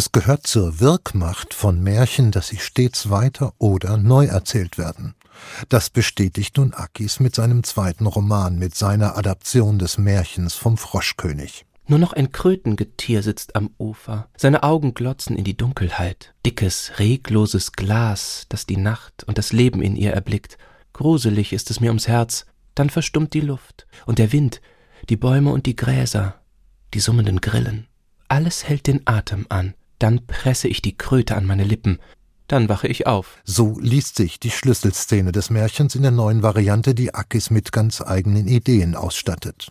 Es gehört zur Wirkmacht von Märchen, dass sie stets weiter oder neu erzählt werden. Das bestätigt nun Akis mit seinem zweiten Roman, mit seiner Adaption des Märchens vom Froschkönig. Nur noch ein Krötengetier sitzt am Ufer. Seine Augen glotzen in die Dunkelheit. Dickes, regloses Glas, das die Nacht und das Leben in ihr erblickt. Gruselig ist es mir ums Herz. Dann verstummt die Luft und der Wind, die Bäume und die Gräser, die summenden Grillen. Alles hält den Atem an. Dann presse ich die Kröte an meine Lippen. Dann wache ich auf. So liest sich die Schlüsselszene des Märchens in der neuen Variante, die Akis mit ganz eigenen Ideen ausstattet.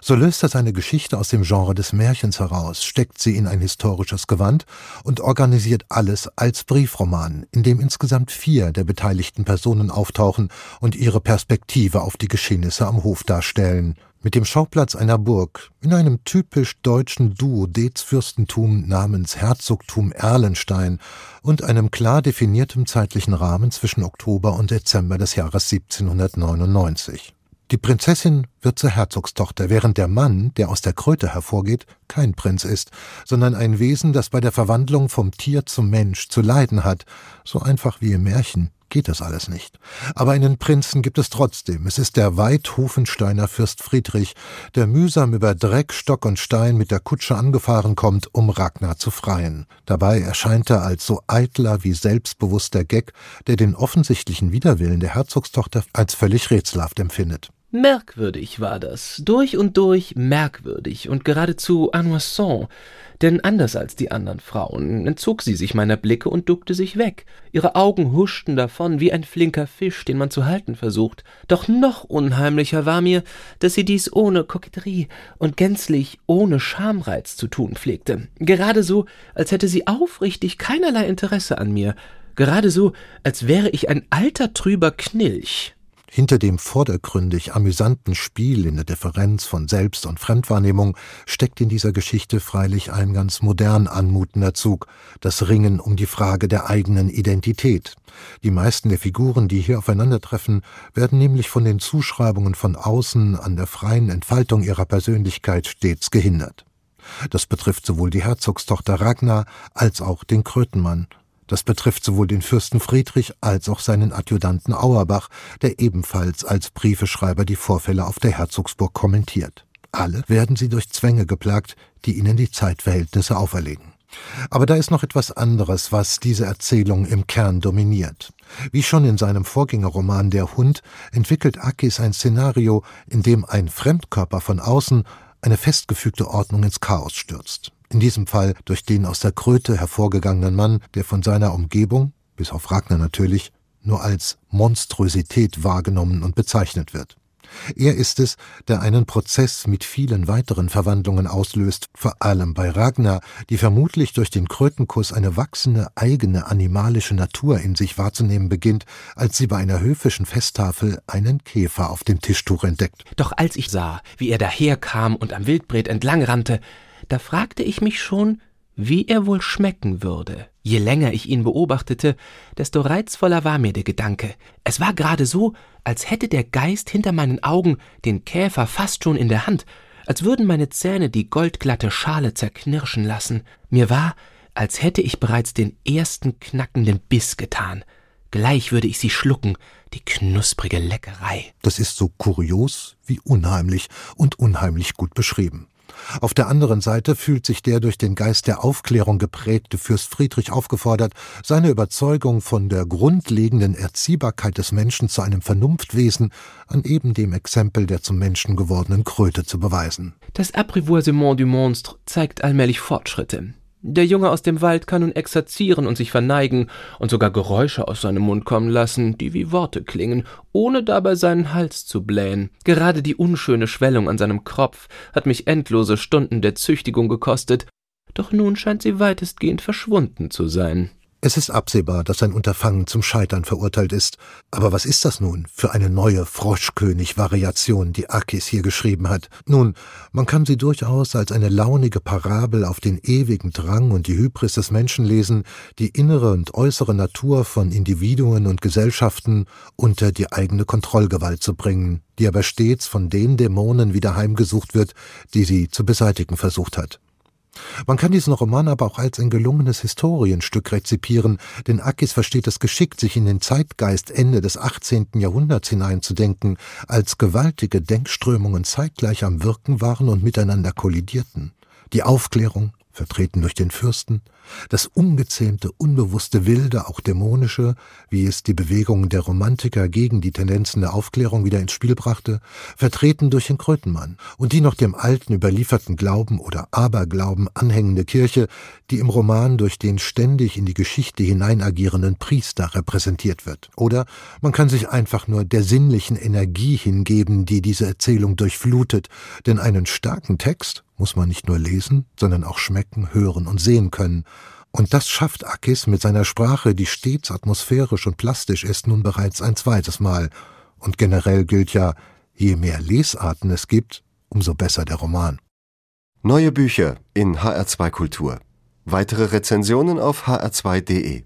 So löst er seine Geschichte aus dem Genre des Märchens heraus, steckt sie in ein historisches Gewand und organisiert alles als Briefroman, in dem insgesamt vier der beteiligten Personen auftauchen und ihre Perspektive auf die Geschehnisse am Hof darstellen mit dem Schauplatz einer Burg in einem typisch deutschen Duodezfürstentum namens Herzogtum Erlenstein und einem klar definiertem zeitlichen Rahmen zwischen Oktober und Dezember des Jahres 1799. Die Prinzessin wird zur Herzogstochter, während der Mann, der aus der Kröte hervorgeht, kein Prinz ist, sondern ein Wesen, das bei der Verwandlung vom Tier zum Mensch zu leiden hat, so einfach wie im Märchen geht das alles nicht. Aber einen Prinzen gibt es trotzdem. Es ist der Weidhofensteiner Fürst Friedrich, der mühsam über Dreck, Stock und Stein mit der Kutsche angefahren kommt, um Ragnar zu freien. Dabei erscheint er als so eitler wie selbstbewusster Geck, der den offensichtlichen Widerwillen der Herzogstochter als völlig rätselhaft empfindet. Merkwürdig war das, durch und durch merkwürdig und geradezu annoissant, denn anders als die anderen Frauen entzog sie sich meiner Blicke und duckte sich weg. Ihre Augen huschten davon wie ein flinker Fisch, den man zu halten versucht. Doch noch unheimlicher war mir, dass sie dies ohne Koketterie und gänzlich ohne Schamreiz zu tun pflegte. Gerade so, als hätte sie aufrichtig keinerlei Interesse an mir. Gerade so, als wäre ich ein alter trüber Knilch. Hinter dem vordergründig amüsanten Spiel in der Differenz von Selbst- und Fremdwahrnehmung steckt in dieser Geschichte freilich ein ganz modern anmutender Zug, das Ringen um die Frage der eigenen Identität. Die meisten der Figuren, die hier aufeinandertreffen, werden nämlich von den Zuschreibungen von außen an der freien Entfaltung ihrer Persönlichkeit stets gehindert. Das betrifft sowohl die Herzogstochter Ragnar als auch den Krötenmann, das betrifft sowohl den Fürsten Friedrich als auch seinen Adjutanten Auerbach, der ebenfalls als Briefeschreiber die Vorfälle auf der Herzogsburg kommentiert. Alle werden sie durch Zwänge geplagt, die ihnen die Zeitverhältnisse auferlegen. Aber da ist noch etwas anderes, was diese Erzählung im Kern dominiert. Wie schon in seinem Vorgängerroman Der Hund entwickelt Akis ein Szenario, in dem ein Fremdkörper von außen eine festgefügte Ordnung ins Chaos stürzt in diesem Fall durch den aus der Kröte hervorgegangenen Mann, der von seiner Umgebung, bis auf Ragnar natürlich, nur als Monstrosität wahrgenommen und bezeichnet wird. Er ist es, der einen Prozess mit vielen weiteren Verwandlungen auslöst, vor allem bei Ragnar, die vermutlich durch den Krötenkuss eine wachsende eigene animalische Natur in sich wahrzunehmen beginnt, als sie bei einer höfischen Festtafel einen Käfer auf dem Tischtuch entdeckt. Doch als ich sah, wie er daherkam und am Wildbret entlangrannte, da fragte ich mich schon, wie er wohl schmecken würde. Je länger ich ihn beobachtete, desto reizvoller war mir der Gedanke. Es war gerade so, als hätte der Geist hinter meinen Augen den Käfer fast schon in der Hand, als würden meine Zähne die goldglatte Schale zerknirschen lassen. Mir war, als hätte ich bereits den ersten knackenden Biss getan. Gleich würde ich sie schlucken, die knusprige Leckerei. Das ist so kurios wie unheimlich und unheimlich gut beschrieben. Auf der anderen Seite fühlt sich der durch den Geist der Aufklärung geprägte Fürst Friedrich aufgefordert, seine Überzeugung von der grundlegenden Erziehbarkeit des Menschen zu einem Vernunftwesen an eben dem Exempel der zum Menschen gewordenen Kröte zu beweisen. Das Apprivoisement du Monstre zeigt allmählich Fortschritte. Der Junge aus dem Wald kann nun exerzieren und sich verneigen und sogar Geräusche aus seinem Mund kommen lassen, die wie Worte klingen, ohne dabei seinen Hals zu blähen. Gerade die unschöne Schwellung an seinem Kropf hat mich endlose Stunden der Züchtigung gekostet, doch nun scheint sie weitestgehend verschwunden zu sein. Es ist absehbar, dass sein Unterfangen zum Scheitern verurteilt ist. Aber was ist das nun für eine neue Froschkönig-Variation, die Akis hier geschrieben hat? Nun, man kann sie durchaus als eine launige Parabel auf den ewigen Drang und die Hybris des Menschen lesen, die innere und äußere Natur von Individuen und Gesellschaften unter die eigene Kontrollgewalt zu bringen, die aber stets von den Dämonen wieder heimgesucht wird, die sie zu beseitigen versucht hat. Man kann diesen Roman aber auch als ein gelungenes Historienstück rezipieren, denn Akis versteht es geschickt, sich in den Zeitgeist Ende des 18. Jahrhunderts hineinzudenken, als gewaltige Denkströmungen zeitgleich am Wirken waren und miteinander kollidierten. Die Aufklärung, vertreten durch den Fürsten, das ungezähmte, unbewusste Wilde, auch dämonische, wie es die Bewegungen der Romantiker gegen die Tendenzen der Aufklärung wieder ins Spiel brachte, vertreten durch den Krötenmann und die noch dem alten überlieferten Glauben oder Aberglauben anhängende Kirche, die im Roman durch den ständig in die Geschichte hineinagierenden Priester repräsentiert wird. Oder man kann sich einfach nur der sinnlichen Energie hingeben, die diese Erzählung durchflutet, denn einen starken Text muss man nicht nur lesen, sondern auch schmecken, hören und sehen können. Und das schafft Akis mit seiner Sprache, die stets atmosphärisch und plastisch ist, nun bereits ein zweites Mal. Und generell gilt ja, je mehr Lesarten es gibt, umso besser der Roman. Neue Bücher in HR2 Kultur. Weitere Rezensionen auf hr2.de